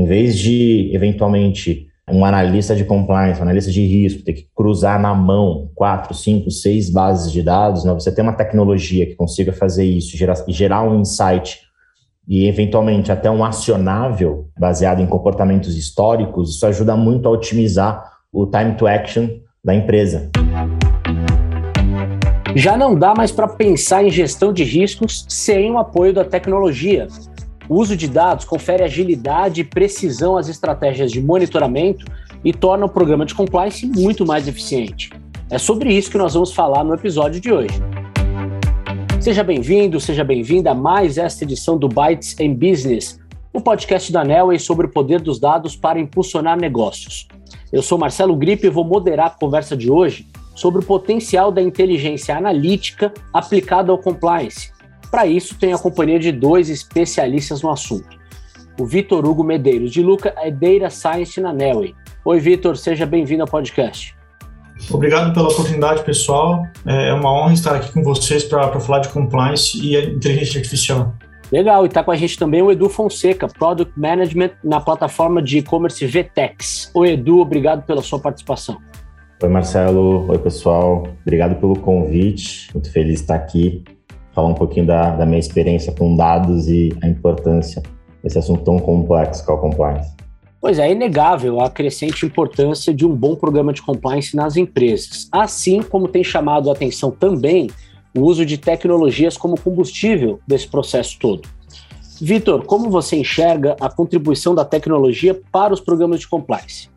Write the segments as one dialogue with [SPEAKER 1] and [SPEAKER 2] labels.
[SPEAKER 1] Em vez de, eventualmente, um analista de compliance, um analista de risco, ter que cruzar na mão quatro, cinco, seis bases de dados, né? você tem uma tecnologia que consiga fazer isso, gerar, gerar um insight e, eventualmente, até um acionável baseado em comportamentos históricos, isso ajuda muito a otimizar o time to action da empresa.
[SPEAKER 2] Já não dá mais para pensar em gestão de riscos sem o apoio da tecnologia. O uso de dados confere agilidade e precisão às estratégias de monitoramento e torna o programa de compliance muito mais eficiente. É sobre isso que nós vamos falar no episódio de hoje. Seja bem-vindo, seja bem-vinda a mais esta edição do Bytes em Business, o podcast da Nelway sobre o poder dos dados para impulsionar negócios. Eu sou Marcelo Gripe e vou moderar a conversa de hoje sobre o potencial da inteligência analítica aplicada ao compliance. Para isso, tenho a companhia de dois especialistas no assunto. O Vitor Hugo Medeiros, de Luca, é Data Science na Nelway. Oi, Vitor, seja bem-vindo ao podcast.
[SPEAKER 3] Obrigado pela oportunidade, pessoal. É uma honra estar aqui com vocês para falar de compliance e inteligência artificial.
[SPEAKER 2] Legal, e está com a gente também o Edu Fonseca, Product Management na plataforma de e-commerce VTEX. Oi, Edu, obrigado pela sua participação.
[SPEAKER 1] Oi, Marcelo. Oi, pessoal. Obrigado pelo convite. Muito feliz de estar aqui, falar um pouquinho da, da minha experiência com dados e a importância desse assunto tão complexo que é o compliance.
[SPEAKER 2] Pois é, é inegável a crescente importância de um bom programa de compliance nas empresas, assim como tem chamado a atenção também o uso de tecnologias como combustível desse processo todo. Vitor, como você enxerga a contribuição da tecnologia para os programas de compliance?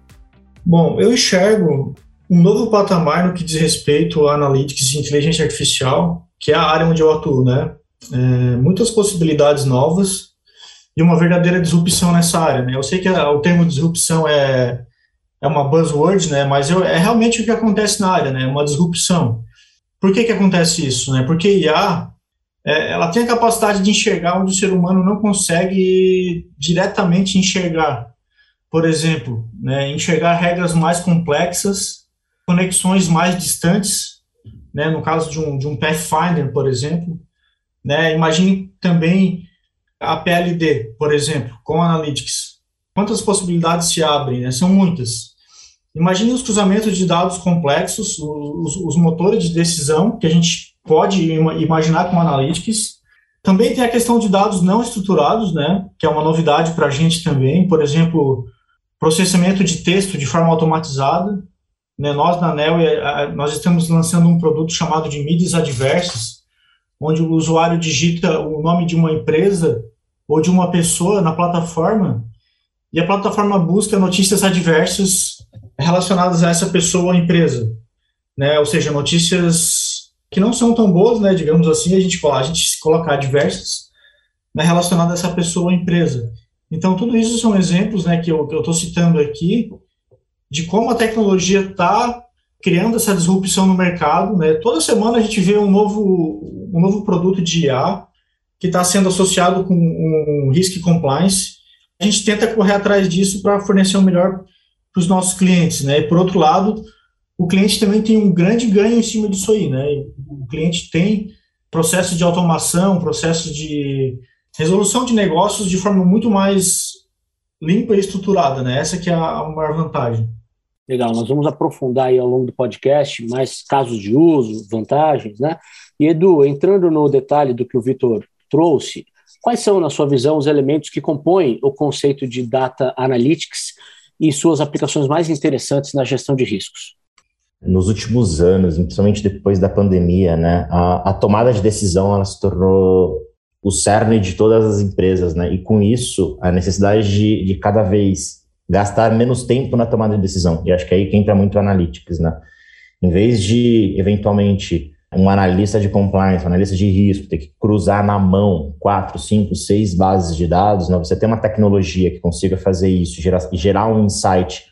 [SPEAKER 3] Bom, eu enxergo um novo patamar no que diz respeito a analytics e inteligência artificial, que é a área onde eu atuo, né? É, muitas possibilidades novas e uma verdadeira disrupção nessa área, né? Eu sei que a, o termo disrupção é, é uma buzzword, né? Mas eu, é realmente o que acontece na área, né? Uma disrupção. Por que que acontece isso, né? Porque IA, é, ela tem a capacidade de enxergar onde o ser humano não consegue diretamente enxergar. Por exemplo, né, enxergar regras mais complexas conexões mais distantes, né, no caso de um, de um Pathfinder, por exemplo. Né, imagine também a PLD, por exemplo, com Analytics. Quantas possibilidades se abrem? Né? São muitas. Imagine os cruzamentos de dados complexos, os, os motores de decisão que a gente pode imaginar com Analytics. Também tem a questão de dados não estruturados, né, que é uma novidade para a gente também. Por exemplo, processamento de texto de forma automatizada. Né, nós, na NEL, nós estamos lançando um produto chamado de mídias adversas, onde o usuário digita o nome de uma empresa ou de uma pessoa na plataforma e a plataforma busca notícias adversas relacionadas a essa pessoa ou empresa, né? Ou seja, notícias que não são tão boas, né? Digamos assim, a gente a gente coloca adversas né, relacionadas a essa pessoa ou empresa. Então, tudo isso são exemplos, né, que eu estou citando aqui de como a tecnologia está criando essa disrupção no mercado. Né? Toda semana a gente vê um novo, um novo produto de IA que está sendo associado com um risk compliance. A gente tenta correr atrás disso para fornecer o um melhor para os nossos clientes. Né? E, por outro lado, o cliente também tem um grande ganho em cima disso aí. Né? O cliente tem processo de automação, processo de resolução de negócios de forma muito mais limpa e estruturada. Né? Essa que é a maior vantagem.
[SPEAKER 2] Legal, nós vamos aprofundar aí ao longo do podcast mais casos de uso, vantagens, né? E Edu, entrando no detalhe do que o Vitor trouxe, quais são, na sua visão, os elementos que compõem o conceito de data analytics e suas aplicações mais interessantes na gestão de riscos?
[SPEAKER 1] Nos últimos anos, principalmente depois da pandemia, né, a, a tomada de decisão ela se tornou o cerne de todas as empresas, né? E com isso, a necessidade de, de cada vez gastar menos tempo na tomada de decisão. E acho que é aí que entra muito o analytics, né? Em vez de, eventualmente, um analista de compliance, um analista de risco, ter que cruzar na mão quatro, cinco, seis bases de dados, né? você tem uma tecnologia que consiga fazer isso, gerar, gerar um insight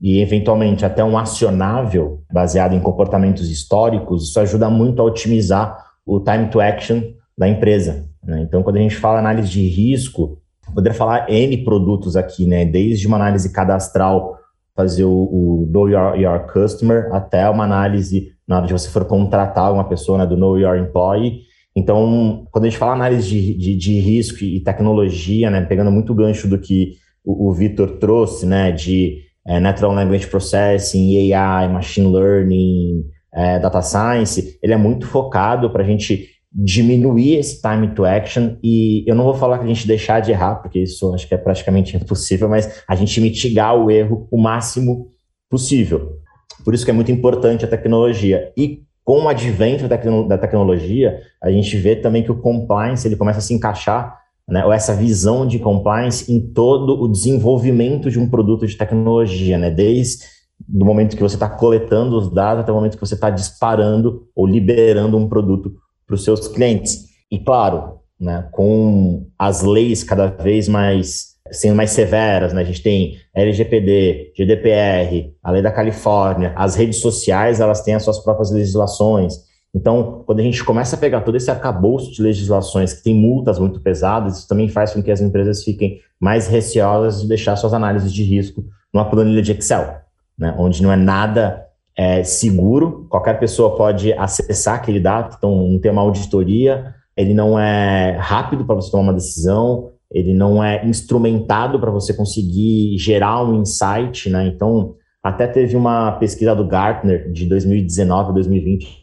[SPEAKER 1] e, eventualmente, até um acionável baseado em comportamentos históricos, isso ajuda muito a otimizar o time to action da empresa. Né? Então, quando a gente fala análise de risco, poderia falar N produtos aqui, né? Desde uma análise cadastral, fazer o, o Know your, your, Customer, até uma análise na hora de você for contratar uma pessoa, né, do Know Your Employee. Então, quando a gente fala análise de, de, de risco e tecnologia, né, pegando muito gancho do que o, o Vitor trouxe, né, de é, Natural Language Processing, AI, Machine Learning, é, Data Science, ele é muito focado para a gente diminuir esse time to action e eu não vou falar que a gente deixar de errar, porque isso acho que é praticamente impossível, mas a gente mitigar o erro o máximo possível. Por isso que é muito importante a tecnologia. E com o advento da tecnologia, a gente vê também que o compliance ele começa a se encaixar, né, ou essa visão de compliance em todo o desenvolvimento de um produto de tecnologia, né, desde do momento que você está coletando os dados até o momento que você está disparando ou liberando um produto para os seus clientes. E claro, né, com as leis cada vez mais sendo mais severas, né? A gente tem LGPD, GDPR, a lei da Califórnia, as redes sociais, elas têm as suas próprias legislações. Então, quando a gente começa a pegar todo esse arcabouço de legislações que tem multas muito pesadas, isso também faz com que as empresas fiquem mais receosas de deixar suas análises de risco numa planilha de Excel, né? onde não é nada é, seguro, qualquer pessoa pode acessar aquele dado, então não tem uma auditoria, ele não é rápido para você tomar uma decisão, ele não é instrumentado para você conseguir gerar um insight, né? Então, até teve uma pesquisa do Gartner de 2019 2020,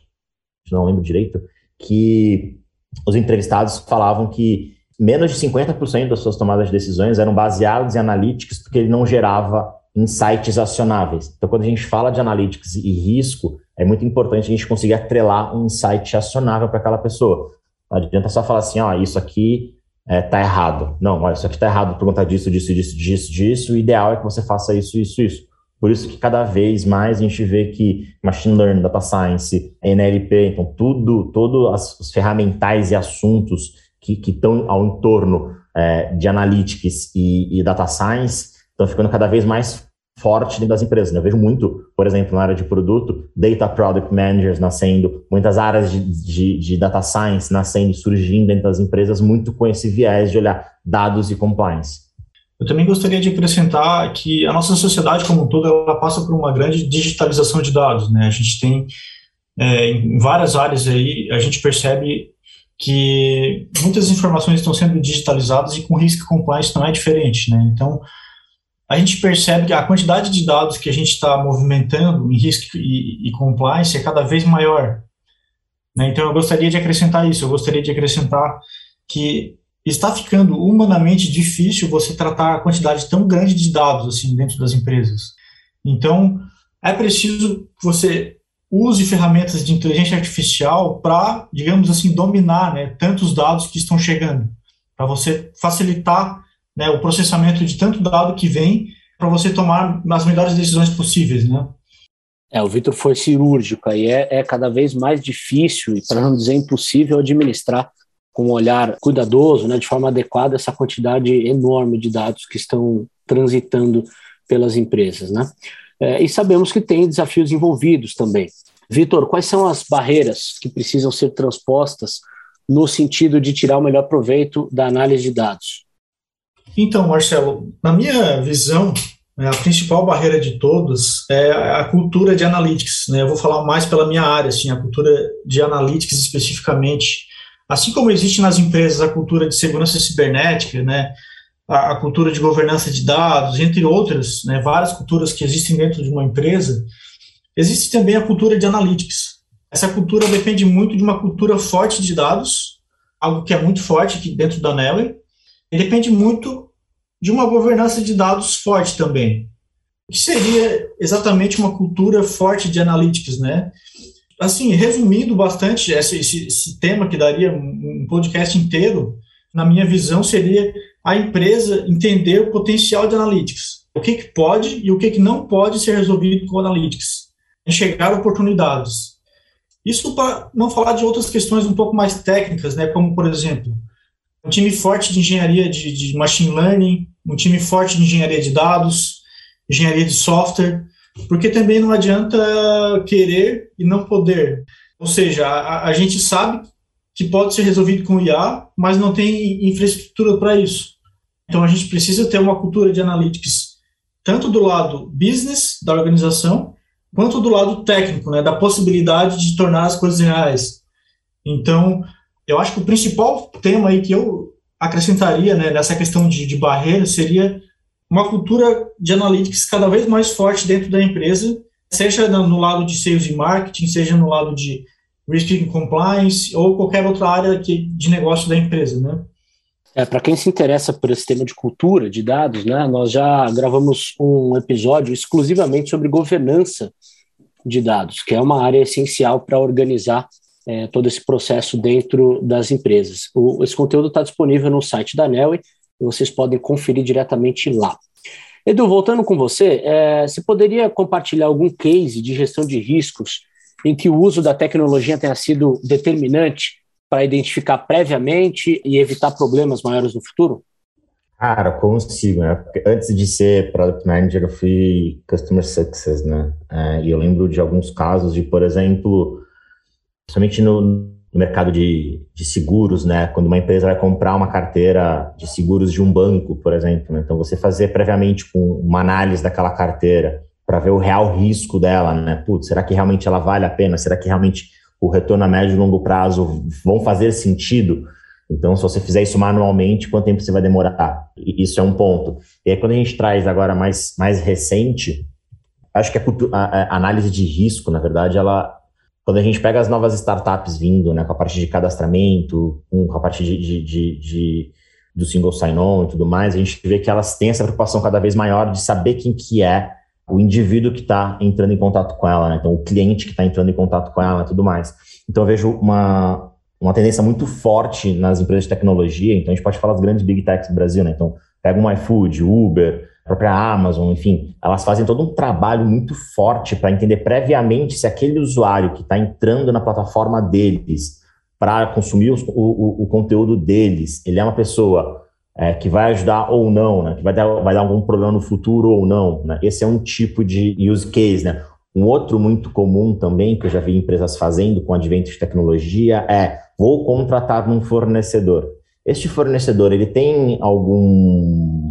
[SPEAKER 1] não lembro direito, que os entrevistados falavam que menos de 50% das suas tomadas de decisões eram baseadas em analytics porque ele não gerava insights acionáveis. Então, quando a gente fala de analytics e risco, é muito importante a gente conseguir atrelar um insight acionável para aquela pessoa. Não adianta só falar assim, ó, isso aqui é, tá errado. Não, olha, isso aqui tá errado por conta disso, disso, disso, disso, disso. O ideal é que você faça isso, isso, isso. Por isso que cada vez mais a gente vê que machine learning, data science, NLP, então tudo, todos os ferramentais e assuntos que estão ao entorno é, de analytics e, e data science estão ficando cada vez mais forte dentro das empresas. Né? Eu vejo muito, por exemplo, na área de produto, data product managers nascendo, muitas áreas de, de, de data science nascendo, surgindo dentro das empresas, muito com esse viés de olhar dados e compliance.
[SPEAKER 3] Eu também gostaria de acrescentar que a nossa sociedade como um todo ela passa por uma grande digitalização de dados, né? A gente tem é, em várias áreas aí a gente percebe que muitas informações estão sendo digitalizadas e com risco compliance não é diferente, né? Então a gente percebe que a quantidade de dados que a gente está movimentando em risco e, e, compliance é cada vez maior. Né? Então, eu gostaria de acrescentar isso, eu gostaria de acrescentar que está ficando humanamente difícil você tratar a quantidade tão grande de dados assim dentro das empresas. Então, é preciso que você use ferramentas de inteligência artificial para, digamos assim, dominar né, tantos dados que estão chegando, para você facilitar né, o processamento de tanto dado que vem para você tomar as melhores decisões possíveis, né?
[SPEAKER 2] É, o Vitor foi cirúrgico e é, é cada vez mais difícil e para não dizer impossível administrar com um olhar cuidadoso, né, de forma adequada essa quantidade enorme de dados que estão transitando pelas empresas, né? É, e sabemos que tem desafios envolvidos também. Vitor, quais são as barreiras que precisam ser transpostas no sentido de tirar o melhor proveito da análise de dados?
[SPEAKER 3] Então, Marcelo, na minha visão, né, a principal barreira de todas é a cultura de analytics. Né? Eu vou falar mais pela minha área, assim, a cultura de analytics especificamente. Assim como existe nas empresas a cultura de segurança cibernética, né, a, a cultura de governança de dados, entre outras, né, várias culturas que existem dentro de uma empresa, existe também a cultura de analytics. Essa cultura depende muito de uma cultura forte de dados, algo que é muito forte aqui dentro da Nelly, depende muito de uma governança de dados forte também. O que seria exatamente uma cultura forte de analytics, né? Assim, resumindo bastante esse, esse, esse tema que daria um, podcast inteiro, na minha visão, seria a empresa entender o potencial de analytics. O que, que pode e o que, que não pode ser resolvido com analytics. Enxergar oportunidades. Isso para não falar de outras questões um pouco mais técnicas, né, como, por exemplo, um time forte de engenharia de, de machine learning, um time forte de engenharia de dados, engenharia de software, porque também não adianta querer e não poder. Ou seja, a, a gente sabe que pode ser resolvido com IA, mas não tem infraestrutura para isso. Então a gente precisa ter uma cultura de analytics tanto do lado business da organização, quanto do lado técnico, né, da possibilidade de tornar as coisas reais. Então, eu acho que o principal tema aí que eu acrescentaria né, nessa questão de, de barreira seria uma cultura de analytics cada vez mais forte dentro da empresa, seja no lado de sales e marketing, seja no lado de risk and compliance ou qualquer outra área que, de negócio da empresa, né?
[SPEAKER 2] É, para quem se interessa por esse tema de cultura, de dados, né, nós já gravamos um episódio exclusivamente sobre governança de dados, que é uma área essencial para organizar é, todo esse processo dentro das empresas. O, esse conteúdo está disponível no site da Nelly e vocês podem conferir diretamente lá. Edu, voltando com você, é, você poderia compartilhar algum case de gestão de riscos em que o uso da tecnologia tenha sido determinante para identificar previamente e evitar problemas maiores no futuro?
[SPEAKER 1] Cara, consigo, né? Porque antes de ser Product Manager, eu fui Customer Success, né? É, e eu lembro de alguns casos de, por exemplo, principalmente no, no mercado de, de, seguros, né? Quando uma empresa vai comprar uma carteira de seguros de um banco, por exemplo, né? então você fazer previamente uma análise daquela carteira para ver o real risco dela, né? Putz, será que realmente ela vale a pena? Será que realmente o retorno a médio e longo prazo vão fazer sentido? Então, se você fizer isso manualmente, quanto tempo você vai demorar? Isso é um ponto. E aí, quando a gente traz agora mais, mais recente, acho que a, a, a análise de risco, na verdade, ela, quando a gente pega as novas startups vindo, né, com a parte de cadastramento, com a parte de, de, de, de do single sign-on e tudo mais, a gente vê que elas têm essa preocupação cada vez maior de saber quem que é o indivíduo que está entrando em contato com ela, né? então o cliente que está entrando em contato com ela e tudo mais. Então eu vejo uma, uma tendência muito forte nas empresas de tecnologia, então a gente pode falar das grandes big techs do Brasil, né? então pega um iFood, Uber, própria Amazon, enfim, elas fazem todo um trabalho muito forte para entender previamente se aquele usuário que está entrando na plataforma deles para consumir o, o, o, conteúdo deles, ele é uma pessoa é, que vai ajudar ou não, né? que vai dar, vai dar algum problema no futuro ou não. Né? Esse é um tipo de use case. Né? Um outro muito comum também, que eu já vi empresas fazendo com advento de tecnologia, é vou contratar um fornecedor. Este fornecedor, ele tem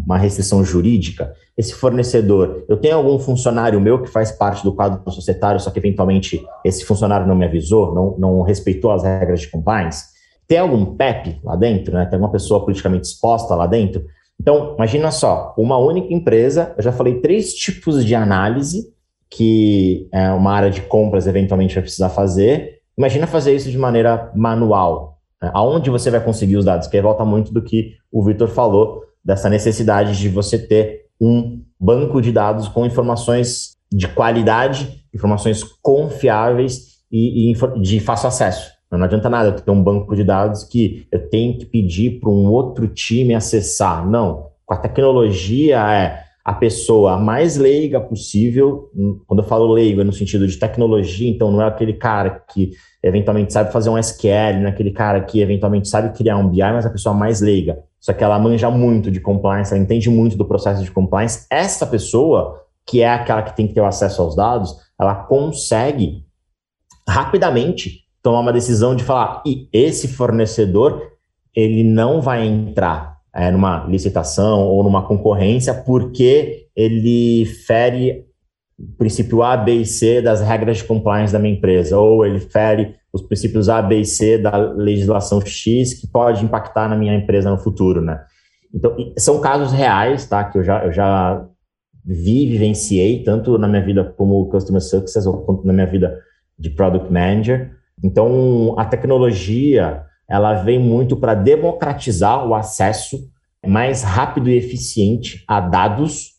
[SPEAKER 1] alguma restrição jurídica? Esse fornecedor, eu tenho algum funcionário meu que faz parte do quadro societário, só que eventualmente esse funcionário não me avisou, não, não respeitou as regras de compliance? Tem algum PEP lá dentro, né? Tem alguma pessoa politicamente exposta lá dentro? Então, imagina só, uma única empresa, eu já falei três tipos de análise que é, uma área de compras eventualmente vai precisar fazer. Imagina fazer isso de maneira manual. Né? Aonde você vai conseguir os dados? Que volta muito do que o Victor falou, dessa necessidade de você ter um banco de dados com informações de qualidade, informações confiáveis e, e de fácil acesso. Não adianta nada ter um banco de dados que eu tenho que pedir para um outro time acessar. Não. Com a tecnologia é a pessoa mais leiga possível. Quando eu falo leigo, é no sentido de tecnologia, então não é aquele cara que eventualmente sabe fazer um SQL, não é aquele cara que eventualmente sabe criar um BI, mas a pessoa mais leiga. Só que ela manja muito de compliance, ela entende muito do processo de compliance. Essa pessoa, que é aquela que tem que ter o acesso aos dados, ela consegue rapidamente tomar uma decisão de falar, e esse fornecedor, ele não vai entrar é, numa licitação ou numa concorrência porque ele fere o princípio A, B e C das regras de compliance da minha empresa, ou ele fere os princípios A, B e C da legislação X que pode impactar na minha empresa no futuro, né? Então, são casos reais, tá? Que eu já, eu já vi, vivenciei, tanto na minha vida como Customer Success, ou quanto na minha vida de Product Manager. Então, a tecnologia, ela vem muito para democratizar o acesso mais rápido e eficiente a dados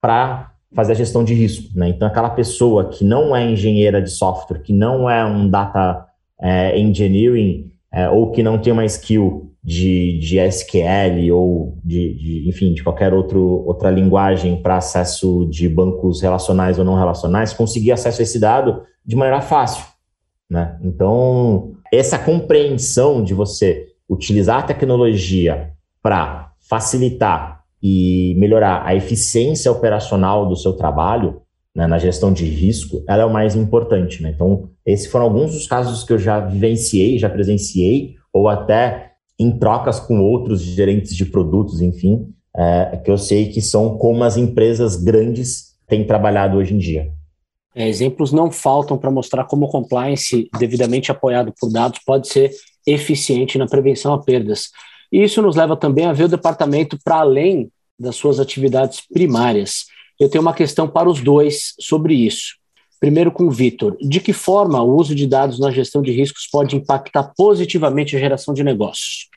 [SPEAKER 1] para fazer a gestão de risco. Né? Então, aquela pessoa que não é engenheira de software, que não é um data é, engineering, é, ou que não tem uma skill de, de SQL ou de, de, enfim, de qualquer outro, outra linguagem para acesso de bancos relacionais ou não relacionais, conseguir acesso a esse dado de maneira fácil. Né? Então, essa compreensão de você utilizar a tecnologia para facilitar e melhorar a eficiência operacional do seu trabalho, né, na gestão de risco, ela é o mais importante. Né? Então, esses foram alguns dos casos que eu já vivenciei, já presenciei, ou até em trocas com outros gerentes de produtos, enfim, é, que eu sei que são como as empresas grandes têm trabalhado hoje em dia.
[SPEAKER 2] É, exemplos não faltam para mostrar como o compliance devidamente apoiado por dados pode ser eficiente na prevenção a perdas. E isso nos leva também a ver o departamento para além das suas atividades primárias. Eu tenho uma questão para os dois sobre isso. Primeiro com o Vitor. De que forma o uso de dados na gestão de riscos pode impactar positivamente a geração de negócios?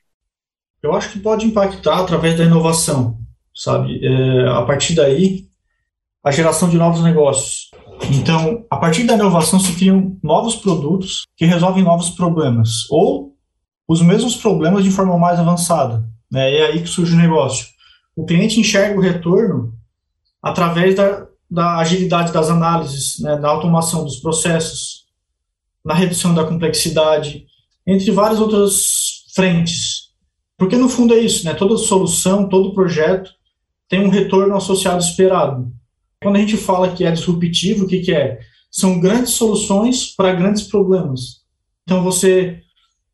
[SPEAKER 3] Eu acho que pode impactar através da inovação, sabe? É, a partir daí, a geração de novos negócios. Então, a partir da inovação se criam novos produtos que resolvem novos problemas, ou os mesmos problemas de forma mais avançada. Né? É aí que surge o negócio. O cliente enxerga o retorno através da, da agilidade das análises, né? da automação dos processos, na redução da complexidade, entre várias outras frentes. Porque no fundo é isso, né? Toda solução, todo projeto tem um retorno associado esperado. Quando a gente fala que é disruptivo, o que, que é? São grandes soluções para grandes problemas. Então você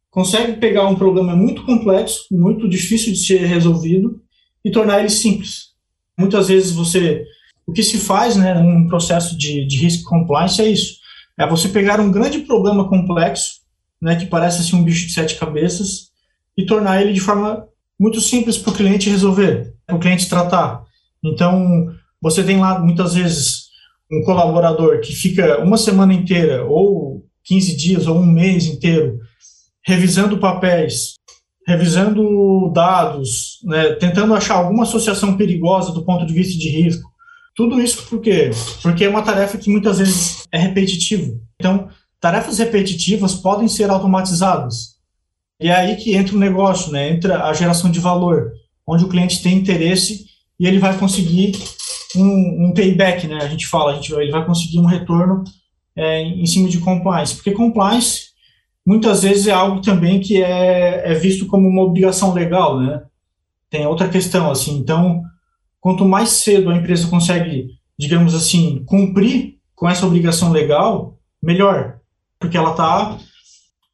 [SPEAKER 3] consegue pegar um problema muito complexo, muito difícil de ser resolvido e tornar ele simples. Muitas vezes você, o que se faz, né, num processo de, de risk compliance é isso, é você pegar um grande problema complexo, né, que parece assim um bicho de sete cabeças e tornar ele de forma muito simples para o cliente resolver, para o cliente tratar. Então, você tem lá muitas vezes um colaborador que fica uma semana inteira, ou 15 dias, ou um mês inteiro, revisando papéis, revisando dados, né, tentando achar alguma associação perigosa do ponto de vista de risco. Tudo isso por quê? Porque é uma tarefa que muitas vezes é repetitiva. Então, tarefas repetitivas podem ser automatizadas. E é aí que entra o negócio, né? entra a geração de valor, onde o cliente tem interesse e ele vai conseguir um, um payback, né? A gente fala, a gente, ele vai conseguir um retorno é, em cima de compliance, porque compliance muitas vezes é algo também que é, é visto como uma obrigação legal, né? Tem outra questão, assim, então, quanto mais cedo a empresa consegue, digamos assim, cumprir com essa obrigação legal, melhor, porque ela está,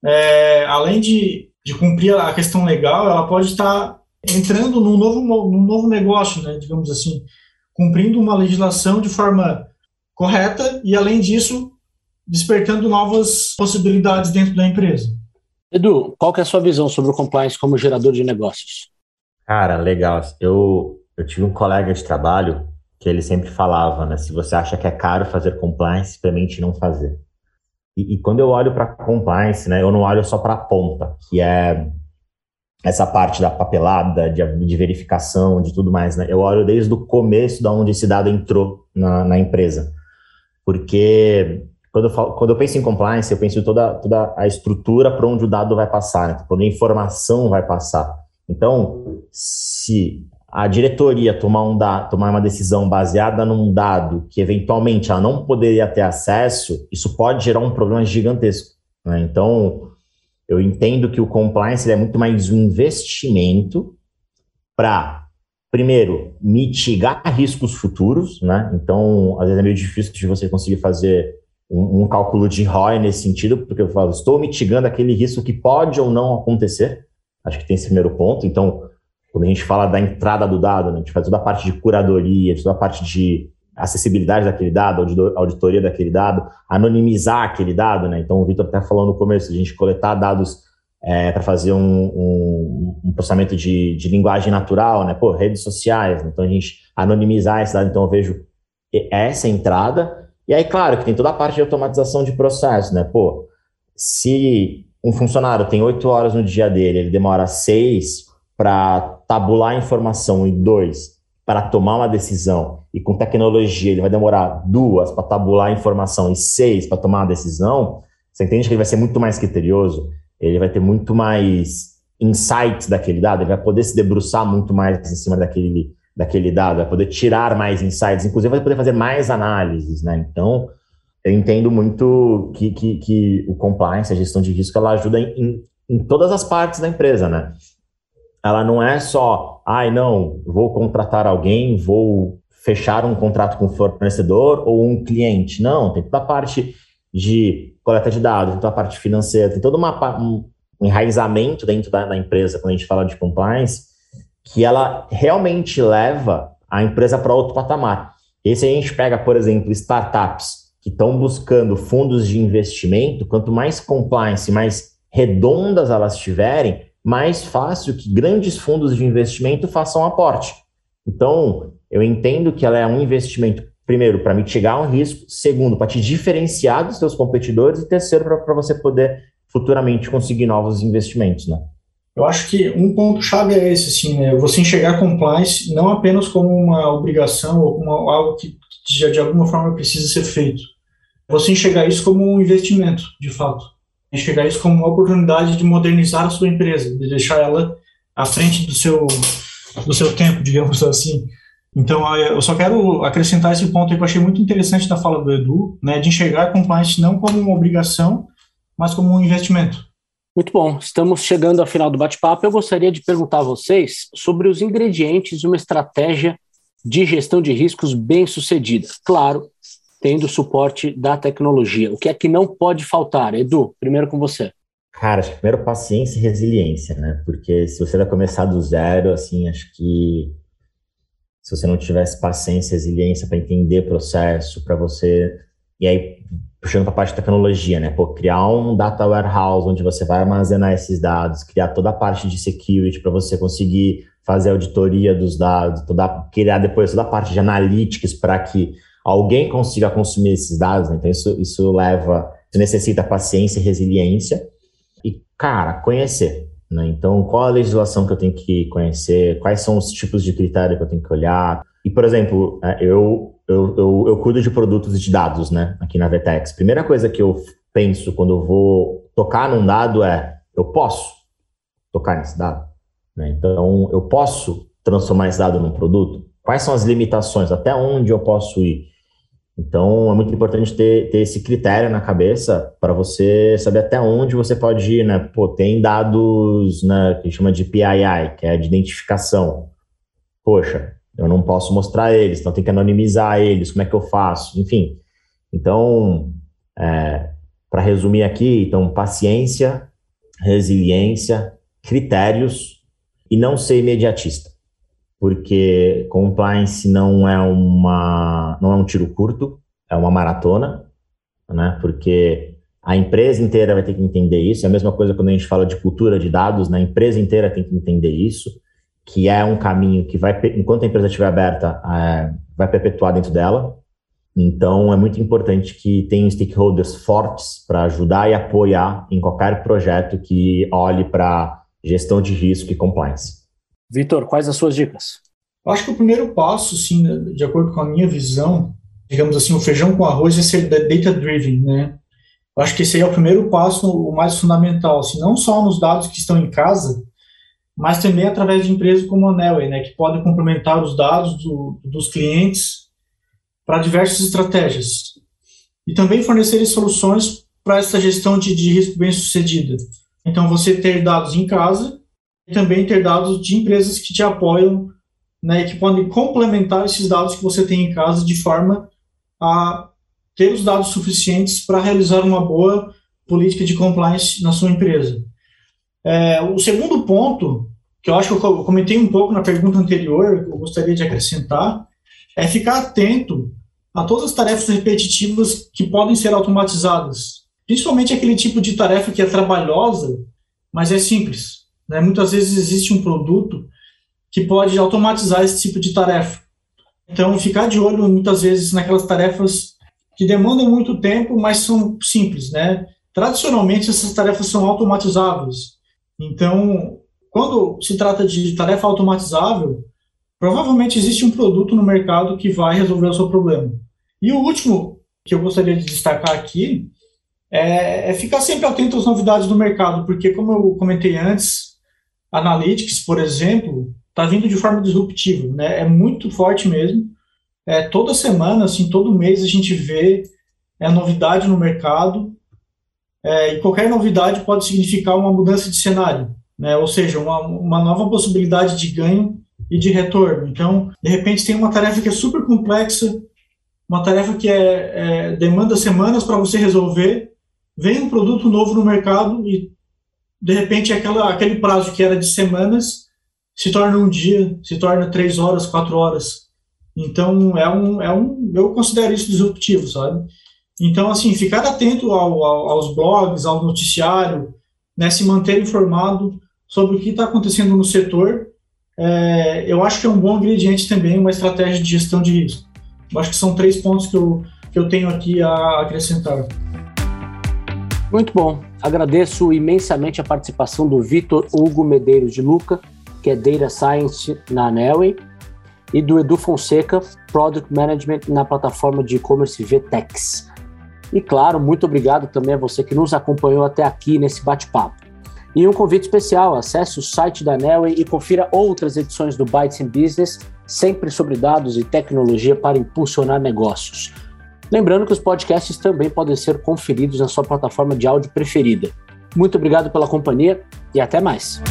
[SPEAKER 3] é, além de, de cumprir a questão legal, ela pode estar entrando num novo, num novo negócio, né, digamos assim, cumprindo uma legislação de forma correta e, além disso, despertando novas possibilidades dentro da empresa.
[SPEAKER 2] Edu, qual que é a sua visão sobre o compliance como gerador de negócios?
[SPEAKER 1] Cara, legal. Eu, eu tive um colega de trabalho que ele sempre falava, né? Se você acha que é caro fazer compliance, experimente não fazer. E, e quando eu olho para compliance, né, eu não olho só para a ponta, que é essa parte da papelada, de, de, verificação, de tudo mais, né? Eu olho desde o começo da onde esse dado entrou na, na empresa. Porque quando eu, falo, quando eu penso em compliance, eu penso em toda, toda a estrutura para onde o dado vai passar, né? quando a informação vai passar. Então, se a diretoria tomar, um da, tomar uma decisão baseada num dado que eventualmente ela não poderia ter acesso, isso pode gerar um problema gigantesco. Né? Então, eu entendo que o compliance é muito mais um investimento para, primeiro, mitigar riscos futuros, né? Então, às vezes é meio difícil de você conseguir fazer um, um, cálculo de ROI nesse sentido, porque eu falo, estou mitigando aquele risco que pode ou não acontecer. Acho que tem esse primeiro ponto. Então, quando a gente fala da entrada do dado, né, a gente faz toda a parte de curadoria, toda a parte de acessibilidade daquele dado, auditoria daquele dado, anonimizar aquele dado, né? Então, o Vitor até falou no começo, a gente coletar dados é, para fazer um, um, um, processamento de, de, linguagem natural, né? Pô, redes sociais, né? então a gente anonimizar esse dado, então eu vejo essa entrada, e aí, claro, que tem toda a parte de automatização de processo, né? Pô, se um funcionário tem oito horas no dia dele, ele demora seis para tabular informação e dois para tomar uma decisão, e com tecnologia ele vai demorar duas para tabular a informação e seis para tomar uma decisão, você entende que ele vai ser muito mais criterioso, ele vai ter muito mais insights daquele dado, ele vai poder se debruçar muito mais em cima daquele, daquele dado, vai poder tirar mais insights, inclusive vai poder fazer mais análises, né? Então, eu entendo muito que, que, que o compliance, a gestão de risco, ela ajuda em, em todas as partes da empresa, né? ela não é só, ai, não, vou contratar alguém, vou fechar um contrato com um fornecedor ou um cliente. Não, tem toda a parte de coleta de dados, tem toda a parte financeira, tem todo uma, um enraizamento dentro da, da empresa, quando a gente fala de compliance, que ela realmente leva a empresa para outro patamar. E se a gente pega, por exemplo, startups que estão buscando fundos de investimento, quanto mais compliance, mais redondas elas tiverem, mais fácil que grandes fundos de investimento façam aporte. Então, eu entendo que ela é um investimento, primeiro, para mitigar um risco, segundo, para te diferenciar dos seus competidores, e terceiro, para você poder futuramente conseguir novos investimentos, né?
[SPEAKER 3] Eu acho que um ponto-chave é esse, assim, né? Você enxergar compliance não apenas como uma obrigação ou como algo que já de alguma forma precisa ser feito. Você enxergar isso como um investimento, de fato. Enxergar isso como uma oportunidade de modernizar a sua empresa, de deixar ela à frente do seu, do seu tempo, digamos assim. Então, eu só quero acrescentar esse ponto aí que eu achei muito interessante da fala do Edu, né, de enxergar compliance não como uma obrigação, mas como um investimento.
[SPEAKER 2] Muito bom, estamos chegando ao final do bate-papo. Eu gostaria de perguntar a vocês sobre os ingredientes de uma estratégia de gestão de riscos bem sucedida. Claro, tendo suporte da tecnologia. O que é que não pode faltar? Edu, primeiro com você.
[SPEAKER 1] Cara, acho que primeiro paciência e resiliência, né? Porque se você vai começar do zero, assim, acho que se você não tivesse paciência resiliência para entender processo, para você. E aí, puxando para a parte de tecnologia, né? Pô, criar um data warehouse onde você vai armazenar esses dados, criar toda a parte de security para você conseguir fazer auditoria dos dados, toda, criar depois toda a parte de analytics para que alguém consiga consumir esses dados. Né? Então, isso, isso leva, isso necessita paciência e resiliência. E, cara, conhecer. Né? Então, qual a legislação que eu tenho que conhecer? Quais são os tipos de critério que eu tenho que olhar? E, por exemplo, é, eu eu, eu, eu cuido de produtos de dados, né, aqui na Vetex. Primeira coisa que eu penso quando eu vou tocar num dado é: eu posso tocar nesse dado? Né? Então, eu posso transformar esse dado num produto? Quais são as limitações? Até onde eu posso ir? Então, é muito importante ter, ter esse critério na cabeça para você saber até onde você pode ir, né? Pô, tem dados né, que chama de PII, que é de identificação. Poxa, eu não posso mostrar eles, então tem que anonimizar eles, como é que eu faço? Enfim, então, é, para resumir aqui, então, paciência, resiliência, critérios e não ser imediatista, porque compliance não é uma não é um tiro curto, é uma maratona, né? Porque a empresa inteira vai ter que entender isso. É a mesma coisa quando a gente fala de cultura de dados, né? A empresa inteira tem que entender isso que é um caminho que vai, enquanto a empresa estiver aberta, é, vai perpetuar dentro dela. Então, é muito importante que tenham stakeholders fortes para ajudar e apoiar em qualquer projeto que olhe para gestão de risco e compliance.
[SPEAKER 2] Vitor, quais as suas dicas?
[SPEAKER 3] Eu acho que o primeiro passo, sim, de acordo com a minha visão, digamos assim, o feijão com arroz é ser data-driven, né? Eu acho que esse aí é o primeiro passo, o mais fundamental, assim, não só nos dados que estão em casa, mas também através de empresas como a Nelway, né, que podem complementar os dados do, dos clientes para diversas estratégias. E também fornecerem soluções para essa gestão de, de risco bem-sucedida. Então, você ter dados em casa e também ter dados de empresas que te apoiam, né, que podem complementar esses dados que você tem em casa de forma a ter os dados suficientes para realizar uma boa política de compliance na sua empresa. É, o segundo ponto, que eu acho que eu comentei um pouco na pergunta anterior, que eu gostaria de acrescentar, é ficar atento a todas as tarefas repetitivas que podem ser automatizadas. Principalmente aquele tipo de tarefa que é trabalhosa, mas é simples. Né? Muitas vezes existe um produto que pode automatizar esse tipo de tarefa. Então, ficar de olho muitas vezes naquelas tarefas que demandam muito tempo, mas são simples, né? Tradicionalmente, essas tarefas são automatizáveis. Então, quando se trata de tarefa automatizável, provavelmente existe um produto no mercado que vai resolver o seu problema. E o último que eu gostaria de destacar aqui é, é ficar sempre atento às novidades do mercado, porque, como eu comentei antes, Analytics, por exemplo, está vindo de forma disruptiva, né? é muito forte mesmo. É, toda semana, assim, todo mês a gente vê é, novidade no mercado é, e qualquer novidade pode significar uma mudança de cenário, né? ou seja, uma, uma nova possibilidade de ganho e de retorno. Então, de repente, tem uma tarefa que é super complexa, uma tarefa que é, é demanda semanas para você resolver, vem um produto novo no mercado e, de repente, aquela, aquele prazo que era de semanas se torna um dia, se torna três horas, quatro horas. Então, é um, é um eu considero isso disruptivo, sabe? Então, assim, ficar atento ao, ao, aos blogs, ao noticiário, né, se manter informado sobre o que está acontecendo no setor é, eu acho que é um bom ingrediente também uma estratégia de gestão de risco. Eu acho que são três pontos que eu, que eu tenho aqui a acrescentar.
[SPEAKER 2] Muito bom. Agradeço imensamente a participação do Vitor Hugo Medeiros de Luca, que é Data Science na Nelway, e do Edu Fonseca, Product Management na plataforma de e-commerce VTEX. E claro, muito obrigado também a você que nos acompanhou até aqui nesse bate-papo. E um convite especial, acesse o site da Nelway e confira outras edições do Bytes in Business, sempre sobre dados e tecnologia para impulsionar negócios. Lembrando que os podcasts também podem ser conferidos na sua plataforma de áudio preferida. Muito obrigado pela companhia e até mais.